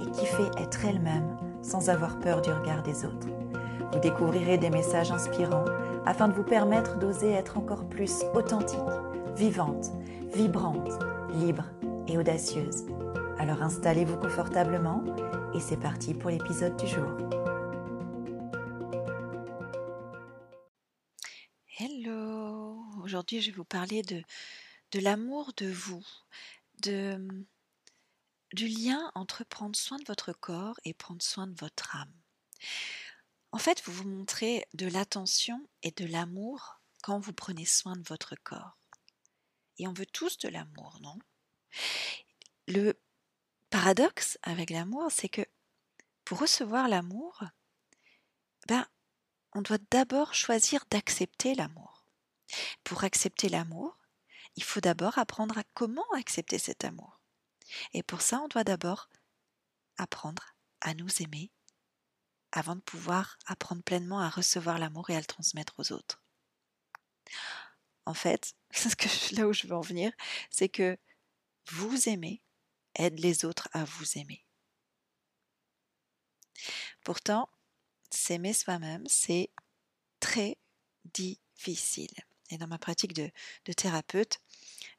et fait être elles-mêmes sans avoir peur du regard des autres. Vous découvrirez des messages inspirants afin de vous permettre d'oser être encore plus authentique, vivante, vibrante, libre et audacieuse. Alors installez-vous confortablement et c'est parti pour l'épisode du jour. Hello Aujourd'hui je vais vous parler de, de l'amour de vous, de, du lien entre prendre soin de votre corps et prendre soin de votre âme. En fait, vous vous montrez de l'attention et de l'amour quand vous prenez soin de votre corps. Et on veut tous de l'amour, non? Le paradoxe avec l'amour, c'est que pour recevoir l'amour, ben, on doit d'abord choisir d'accepter l'amour. Pour accepter l'amour, il faut d'abord apprendre à comment accepter cet amour. Et pour ça, on doit d'abord apprendre à nous aimer avant de pouvoir apprendre pleinement à recevoir l'amour et à le transmettre aux autres. En fait, là où je veux en venir, c'est que vous aimer aide les autres à vous aimer. Pourtant, s'aimer soi-même, c'est très difficile. Et dans ma pratique de, thérapeute,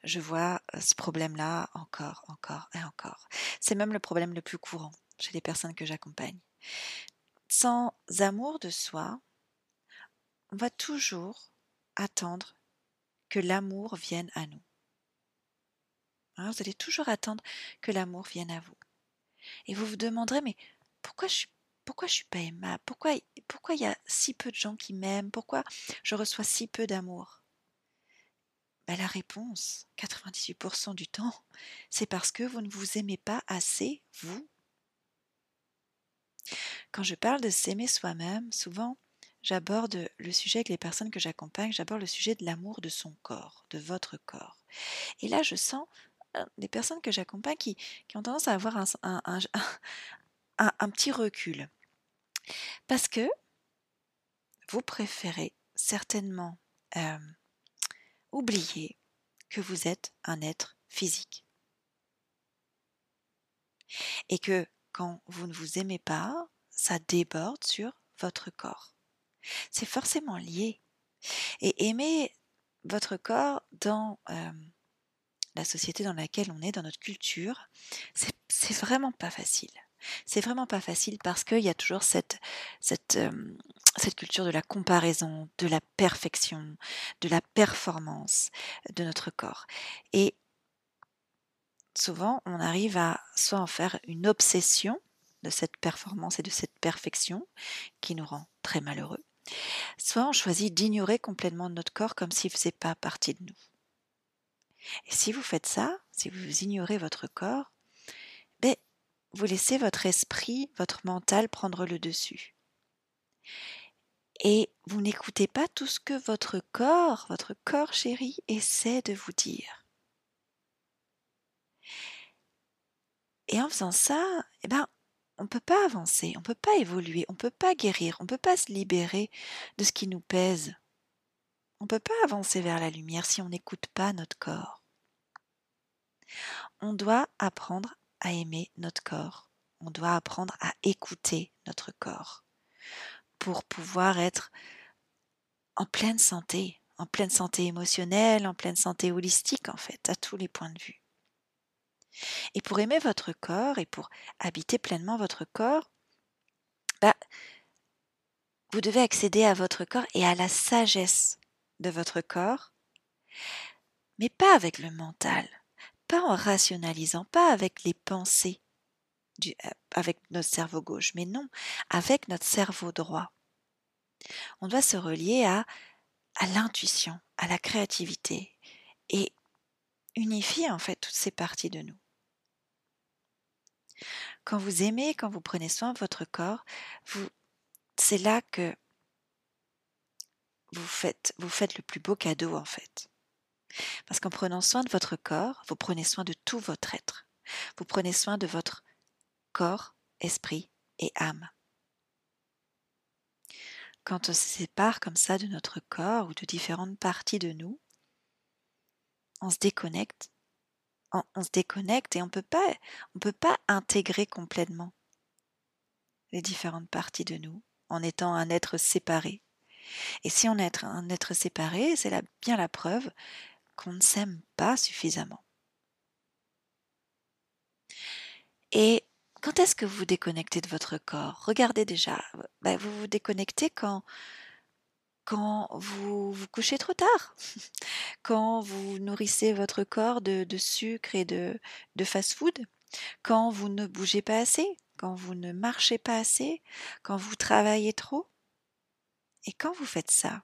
je vois ce problème-là encore, encore et encore. C'est même le problème le plus courant chez les personnes que j'accompagne. Sans amour de soi, on va toujours attendre que l'amour vienne à nous. Hein, vous allez toujours attendre que l'amour vienne à vous. Et vous vous demanderez, mais pourquoi je suis pourquoi je suis pas aimable? Pourquoi pourquoi il y a si peu de gens qui m'aiment? Pourquoi je reçois si peu d'amour? Ben, La réponse, 98% du temps, c'est parce que vous ne vous aimez pas assez, vous. Quand je parle de s'aimer soi-même, souvent, j'aborde le sujet avec les personnes que j'accompagne, j'aborde le sujet de l'amour de son corps, de votre corps. Et là, je sens euh, des personnes que j'accompagne qui, ont tendance à avoir un, un, petit recul. Parce que vous préférez certainement euh, oublier que vous êtes un être physique. Et que quand vous ne vous aimez pas, ça déborde sur votre corps. C'est forcément lié. Et aimer votre corps dans euh, la société dans laquelle on est, dans notre culture, c'est vraiment pas facile. C'est vraiment pas facile parce qu'il y a toujours cette, cette, euh, cette culture de la comparaison, de la perfection, de la performance de notre corps. Et souvent, on arrive à soit en faire une obsession de cette performance et de cette perfection qui nous rend très malheureux, soit on choisit d'ignorer complètement notre corps comme s'il ne faisait pas partie de nous. Et si vous faites ça, si vous ignorez votre corps, ben, vous laissez votre esprit, votre mental prendre le dessus. Et vous n'écoutez pas tout ce que votre corps, votre corps chéri, essaie de vous dire. Et en faisant ça, eh ben, on ne peut pas avancer, on ne peut pas évoluer, on ne peut pas guérir, on ne peut pas se libérer de ce qui nous pèse. On ne peut pas avancer vers la lumière si on n'écoute pas notre corps. On doit apprendre à aimer notre corps. On doit apprendre à écouter notre corps pour pouvoir être en pleine santé, en pleine santé émotionnelle, en pleine santé holistique en fait, à tous les points de vue. Et pour aimer votre corps et pour habiter pleinement votre corps, bah, vous devez accéder à votre corps et à la sagesse de votre corps, mais pas avec le mental, pas en rationalisant, pas avec les pensées, euh, avec notre cerveau gauche, mais non, avec notre cerveau droit. On doit se relier à, l'intuition, à la créativité et unifier en fait toutes ces parties de nous. quand vous aimez, quand vous prenez soin de votre corps, vous, c'est là que vous faites le plus beau cadeau en fait. Parce qu'en prenant soin de votre corps, vous prenez soin de tout votre être. Vous prenez soin de votre corps, esprit et âme. Quand on se sépare comme ça de notre corps ou de différentes parties de nous, on se déconnecte. On, se déconnecte et on on peut pas intégrer complètement les différentes parties de nous en étant un être séparé. Et si on est un être séparé, c'est bien la preuve qu'on ne s'aime pas suffisamment. Et quand est-ce que vous déconnectez de votre corps? Regardez déjà, bah, vous vous déconnectez quand, quand vous vous couchez trop tard, quand vous nourrissez votre corps de, sucre et de, de fast-food, quand vous ne bougez pas assez, quand vous ne marchez pas assez, quand vous travaillez trop. Et quand vous faites ça,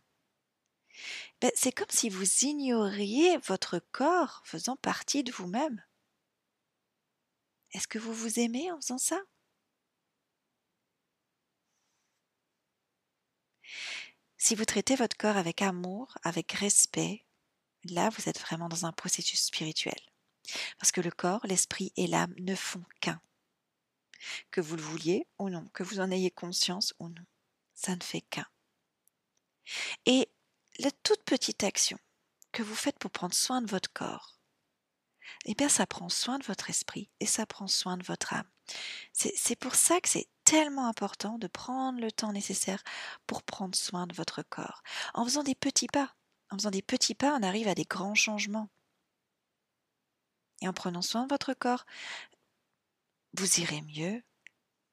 ben, c'est comme si vous ignoriez votre corps faisant partie de vous-même. Est-ce que vous vous aimez en faisant ça? Si vous traitez votre corps avec amour, avec respect, là vous êtes vraiment dans un processus spirituel. Parce que le corps, l'esprit et l'âme ne font qu'un. Que vous le vouliez ou non, que vous en ayez conscience ou non, ça ne fait qu'un. Et la toute petite action que vous faites pour prendre soin de votre corps, eh bien ça prend soin de votre esprit et ça prend soin de votre âme. C'est pour ça que c'est tellement important de prendre le temps nécessaire pour prendre soin de votre corps. En faisant des petits pas, en faisant des petits pas, on arrive à des grands changements. Et en prenant soin de votre corps, vous irez mieux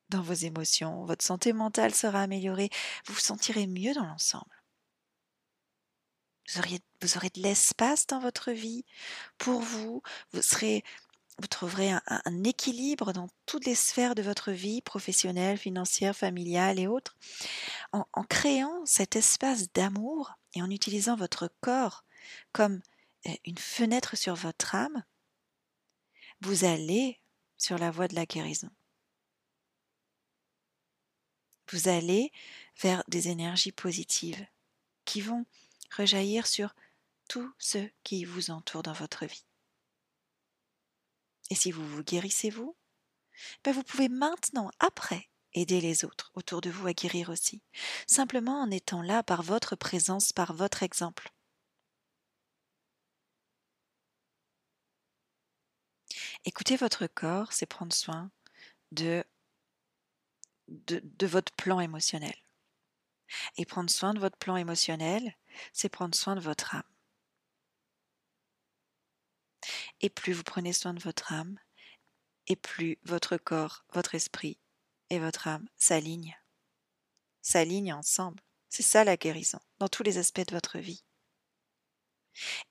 dans vos émotions, votre santé mentale sera améliorée, vous vous sentirez mieux dans l'ensemble. Vous, aurez de l'espace dans votre vie pour vous. Vous trouverez un, équilibre dans toutes les sphères de votre vie, professionnelle, financière, familiale et autres. En, en créant cet espace d'amour et en utilisant votre corps comme euh, une fenêtre sur votre âme, vous allez sur la voie de la guérison. Vous allez vers des énergies positives qui vont rejaillir sur tous ceux qui vous entourent dans votre vie. Et si vous vous guérissez vous, ben vous pouvez maintenant, après, aider les autres autour de vous à guérir aussi, simplement en étant là par votre présence, par votre exemple. Écouter votre corps, c'est prendre soin de, votre plan émotionnel. Et prendre soin de votre plan émotionnel, c'est prendre soin de votre âme. Et plus vous prenez soin de votre âme, et plus votre corps, votre esprit et votre âme s'alignent. S'alignent ensemble. C'est ça la guérison, dans tous les aspects de votre vie.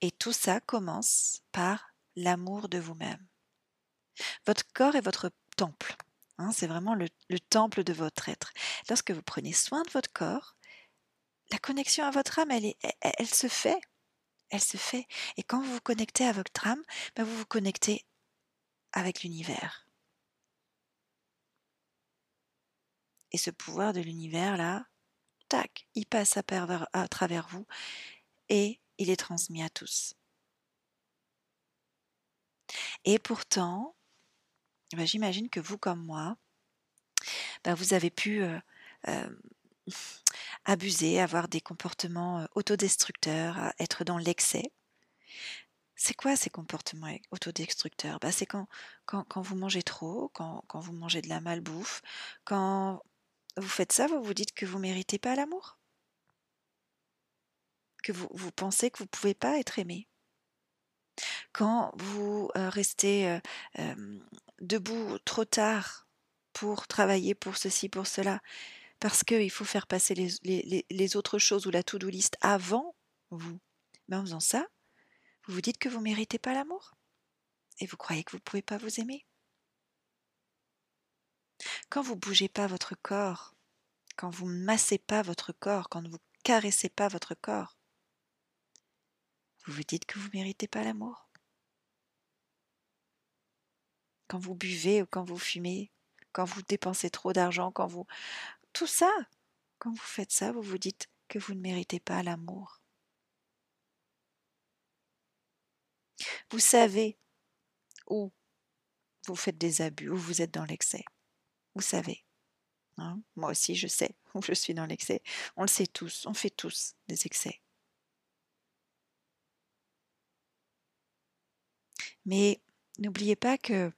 Et tout ça commence par l'amour de vous-même. Votre corps est votre temple. Hein, c'est vraiment le, le temple de votre être. Lorsque vous prenez soin de votre corps, la connexion à votre âme, elle, se fait. Elle se fait. Et quand vous vous connectez à votre âme, ben vous vous connectez avec l'univers. Et ce pouvoir de l'univers-là, tac, il passe à, à travers vous et il est transmis à tous. Et pourtant, ben j'imagine que vous comme moi, ben vous avez pu euh, euh, abuser, avoir des comportements autodestructeurs, être dans l'excès. C'est quoi ces comportements autodestructeurs? Bah, C'est quand, quand, vous mangez trop, quand, vous mangez de la malbouffe, quand vous faites ça, vous vous dites que vous ne méritez pas l'amour? Que vous, vous, pensez que vous ne pouvez pas être aimé? Quand vous restez debout trop tard pour travailler pour ceci, pour cela, parce qu'il faut faire passer les, autres choses ou la to-do list avant vous. Mais en faisant ça, vous vous dites que vous ne méritez pas l'amour et vous croyez que vous ne pouvez pas vous aimer. Quand vous ne bougez pas votre corps, quand vous ne massez pas votre corps, quand vous ne caressez pas votre corps, vous vous dites que vous ne méritez pas l'amour. Quand vous buvez ou quand vous fumez, quand vous dépensez trop d'argent, quand vous... Tout ça, quand vous faites ça, vous vous dites que vous ne méritez pas l'amour. Vous savez où vous faites des abus, où vous êtes dans l'excès. Vous savez. Hein Moi aussi, je sais où je suis dans l'excès. On le sait tous, on fait tous des excès. Mais n'oubliez pas que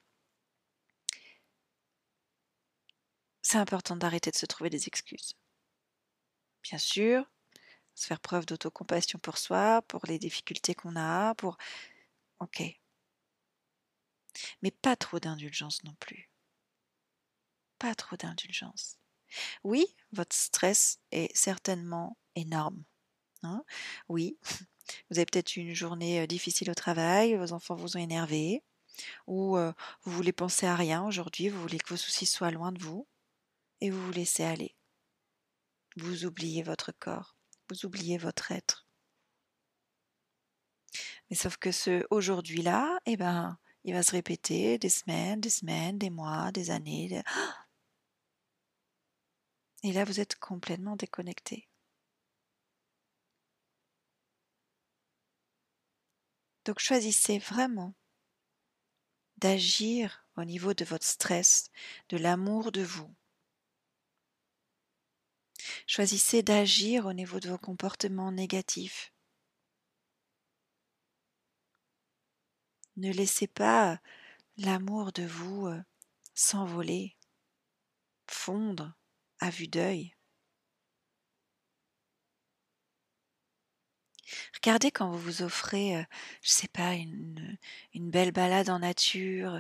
c'est important d'arrêter de se trouver des excuses. Bien sûr, se faire preuve d'autocompassion pour soi, pour les difficultés qu'on a, pour... Ok. Mais pas trop d'indulgence non plus. Pas trop d'indulgence. Oui, votre stress est certainement énorme. Hein oui, vous avez peut-être eu une journée difficile au travail, vos enfants vous ont énervé, ou vous voulez penser à rien aujourd'hui, vous voulez que vos soucis soient loin de vous, et vous vous laissez aller. Vous oubliez votre corps, vous oubliez votre être. Mais sauf que ce aujourd'hui-là, eh ben, il va se répéter des semaines, des semaines, des mois, des années. Et là, vous êtes complètement déconnecté. Donc choisissez vraiment d'agir au niveau de votre stress, de l'amour de vous. Choisissez d'agir au niveau de vos comportements négatifs. Ne laissez pas l'amour de vous euh, s'envoler, fondre à vue d'œil. Regardez quand vous vous offrez, euh, je sais pas, une, une, belle balade en nature.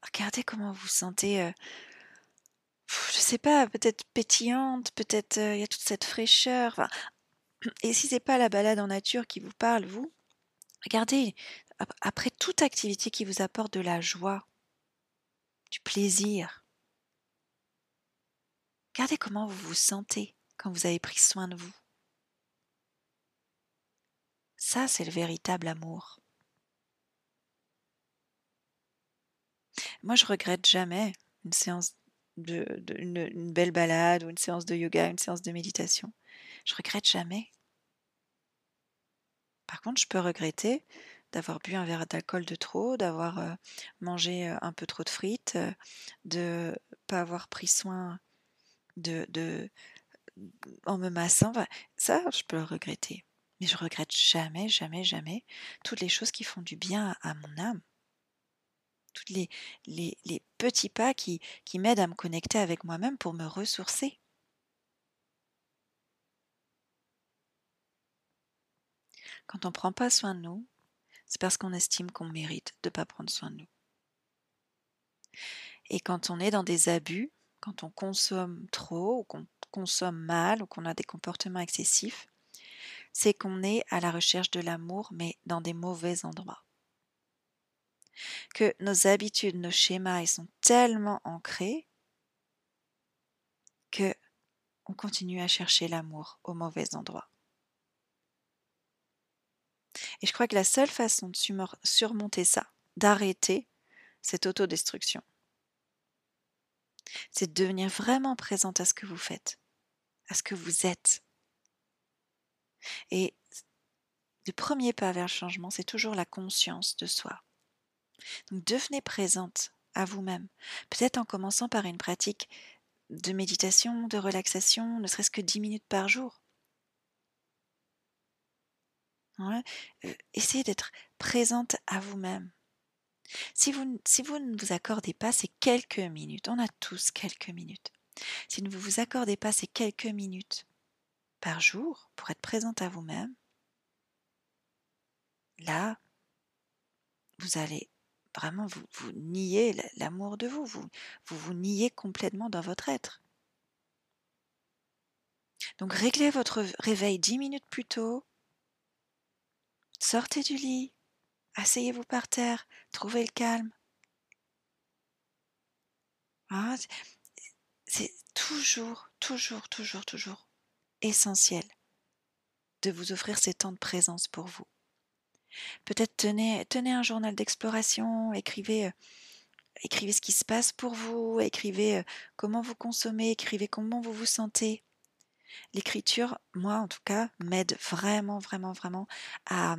Regardez comment vous sentez, euh, je sais pas, peut-être pétillante, peut-être euh, il y a toute cette fraîcheur. et si c'est pas la balade en nature qui vous parle, vous, regardez, après toute activité qui vous apporte de la joie, du plaisir, regardez comment vous vous sentez quand vous avez pris soin de vous. Ça, c'est le véritable amour. Moi, je regrette jamais une séance de, une, belle balade ou une séance de yoga, une séance de méditation. Je regrette jamais. Par contre, je peux regretter d'avoir bu un verre d'alcool de trop, d'avoir euh, mangé euh, un peu trop de frites, euh, de pas avoir pris soin de, de en me massant. ça, je peux le regretter. Mais je regrette jamais, jamais, jamais toutes les choses qui font du bien à mon âme. Tous les, petits pas qui m'aident à me connecter avec moi-même pour me ressourcer. Quand on ne prend pas soin de nous, c'est parce qu'on estime qu'on mérite de ne pas prendre soin de nous. Et quand on est dans des abus, quand on consomme trop ou qu'on consomme mal ou qu'on a des comportements excessifs, c'est qu'on est à la recherche de l'amour, mais dans des mauvais endroits. Que nos habitudes, nos schémas, sont tellement ancrés que on continue à chercher l'amour au mauvais endroit. Et je crois que la seule façon de surmonter ça, d'arrêter cette autodestruction, c'est de devenir vraiment présente à ce que vous faites, à ce que vous êtes, et le premier pas vers le changement, c'est toujours la conscience de soi. Donc devenez présente à vous-même, peut-être en commençant par une pratique de méditation, de relaxation, ne serait-ce que 10 minutes par jour. Euh, essayez d'être présente à vous-même. Si vous, si vous ne vous accordez pas ces quelques minutes, on a tous quelques minutes, si vous ne vous accordez pas ces quelques minutes par jour pour être présente à vous-même, là, vous allez vraiment vous, vous nier l'amour de vous, vous, vous vous niez complètement dans votre être. Donc réglez votre réveil dix minutes plus tôt, sortez du lit, asseyez-vous par terre, trouvez le calme. Ah, c'est toujours, toujours, toujours, toujours essentiel de vous offrir ces temps de présence pour vous. Peut-être tenez, un journal d'exploration, écrivez écrivez ce qui se passe pour vous, écrivez comment vous consommez, écrivez comment vous vous sentez. L'écriture, moi en tout cas, m'aide vraiment, vraiment, vraiment à,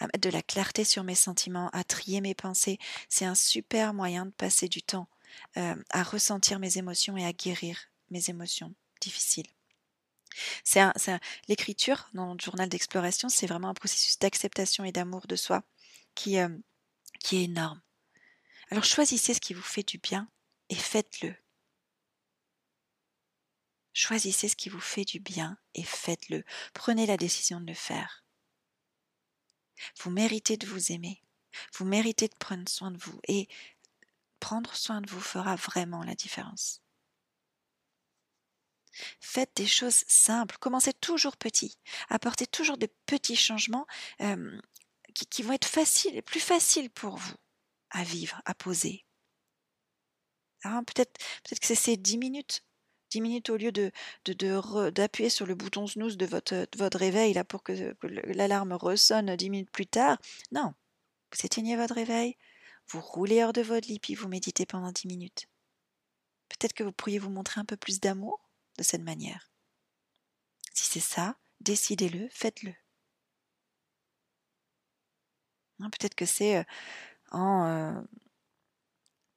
mettre de la clarté sur mes sentiments, à trier mes pensées. C'est un super moyen de passer du temps à ressentir mes émotions et à guérir mes émotions difficiles. C'est l'écriture dans le journal d'exploration, c'est vraiment un processus d'acceptation et d'amour de soi qui, qui est énorme. Alors choisissez ce qui vous fait du bien et faites-le. Choisissez ce qui vous fait du bien et faites-le. Prenez la décision de le faire. Vous méritez de vous aimer. Vous méritez de prendre soin de vous. Et prendre soin de vous fera vraiment la différence. Faites des choses simples, commencez toujours petit, apportez toujours de petits changements qui, vont être faciles, plus faciles pour vous à vivre, à poser. Hein, peut-être peut que c'est ces 10 minutes. 10 minutes au lieu de, d'appuyer sur le bouton snooze de votre, réveil pour que, l'alarme ressonne 10 minutes plus tard. Non, vous éteignez votre réveil, vous roulez hors de votre lit, vous méditez pendant 10 minutes. Peut-être que vous pourriez vous montrer un peu plus d'amour de cette manière. Si c'est ça, décidez-le, faites-le. Hein, peut-être que c'est en euh,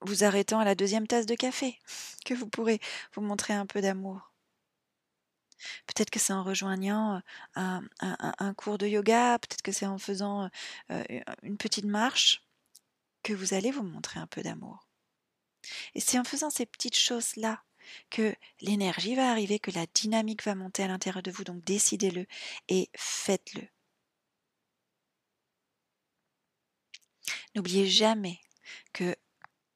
vous arrêtant à la deuxième tasse de café que vous pourrez vous montrer un peu d'amour. Peut-être que c'est en rejoignant un, un, cours de yoga, peut-être que c'est en faisant une petite marche que vous allez vous montrer un peu d'amour. Et c'est en faisant ces petites choses-là que l'énergie va arriver, que la dynamique va monter à l'intérieur de vous. Donc décidez-le et faites-le. N'oubliez jamais que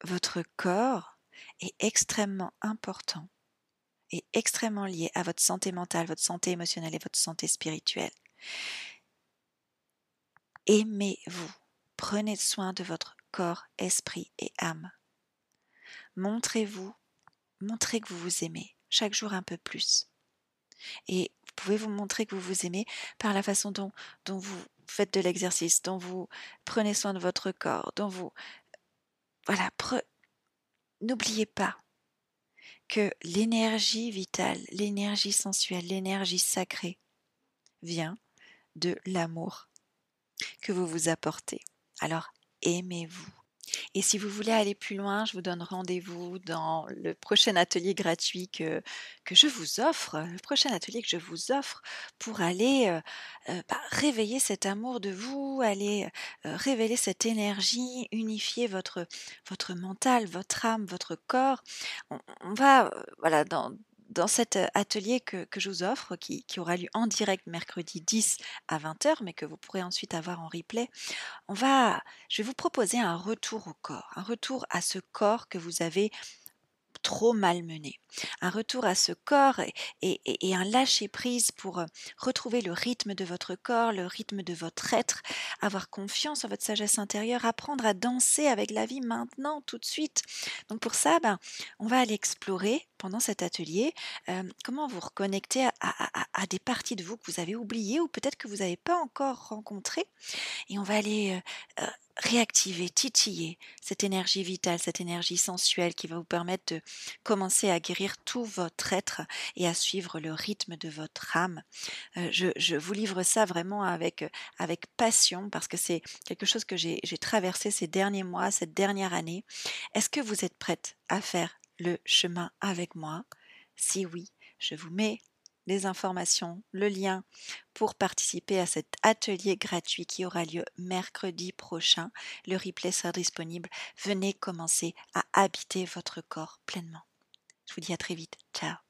votre corps est extrêmement important et extrêmement lié à votre santé mentale, votre santé émotionnelle et votre santé spirituelle. Aimez-vous. Prenez soin de votre corps, esprit et âme. Montrez-vous montrez que vous vous aimez chaque jour un peu plus. Et vous pouvez vous montrer que vous vous aimez par la façon dont, vous faites de l'exercice, dont vous prenez soin de votre corps, dont vous... Voilà, n'oubliez pas que l'énergie vitale, l'énergie sensuelle, l'énergie sacrée vient de l'amour que vous vous apportez. Alors aimez-vous. Et si vous voulez aller plus loin, je vous donne rendez-vous dans le prochain atelier gratuit que, je vous offre, le prochain atelier que je vous offre pour aller euh, euh, bah, réveiller cet amour de vous, aller euh, révéler cette énergie, unifier votre, votre mental, votre âme, votre corps. On va, voilà, dans, dans cet atelier que, je vous offre, qui, qui, aura lieu en direct mercredi 10 à 20h, mais que vous pourrez ensuite avoir en replay, on va, je vais vous proposer un retour au corps, un retour à ce corps que vous avez trop malmené. Un retour à ce corps et, un lâcher-prise pour retrouver le rythme de votre corps, le rythme de votre être, avoir confiance en votre sagesse intérieure, apprendre à danser avec la vie maintenant, tout de suite. Donc pour ça, ben, on va aller explorer pendant cet atelier euh, comment vous reconnecter à, des parties de vous que vous avez oubliées ou peut-être que vous n'avez pas encore rencontrées? Et on va aller euh, réactiver, titiller cette énergie vitale, cette énergie sensuelle qui va vous permettre de commencer à guérir tout votre être et à suivre le rythme de votre âme. Euh, je, vous livre ça vraiment avec, avec passion parce que c'est quelque chose que j'ai traversé ces derniers mois, cette dernière année. Est-ce que vous êtes prête à faire le chemin avec moi Si oui, je vous mets les informations, le lien pour participer à cet atelier gratuit qui aura lieu mercredi prochain. Le replay sera disponible. Venez commencer à habiter votre corps pleinement. Je vous dis à très vite. Ciao